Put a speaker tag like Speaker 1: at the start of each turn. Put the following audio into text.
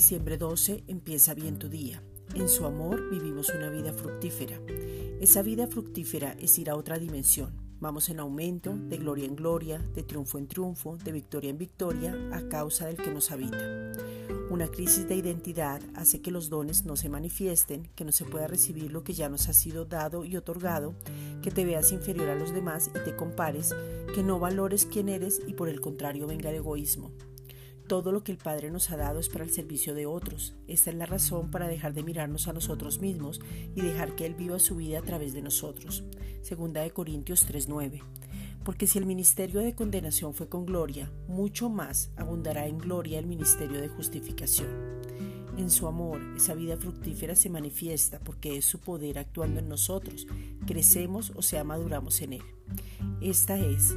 Speaker 1: Diciembre 12 empieza bien tu día. En su amor vivimos una vida fructífera. Esa vida fructífera es ir a otra dimensión. Vamos en aumento, de gloria en gloria, de triunfo en triunfo, de victoria en victoria, a causa del que nos habita. Una crisis de identidad hace que los dones no se manifiesten, que no se pueda recibir lo que ya nos ha sido dado y otorgado, que te veas inferior a los demás y te compares, que no valores quién eres y por el contrario venga el egoísmo. Todo lo que el Padre nos ha dado es para el servicio de otros. Esta es la razón para dejar de mirarnos a nosotros mismos y dejar que Él viva su vida a través de nosotros. Segunda de Corintios 3:9. Porque si el ministerio de condenación fue con gloria, mucho más abundará en gloria el ministerio de justificación. En su amor, esa vida fructífera se manifiesta porque es su poder actuando en nosotros. Crecemos o sea maduramos en Él. Esta es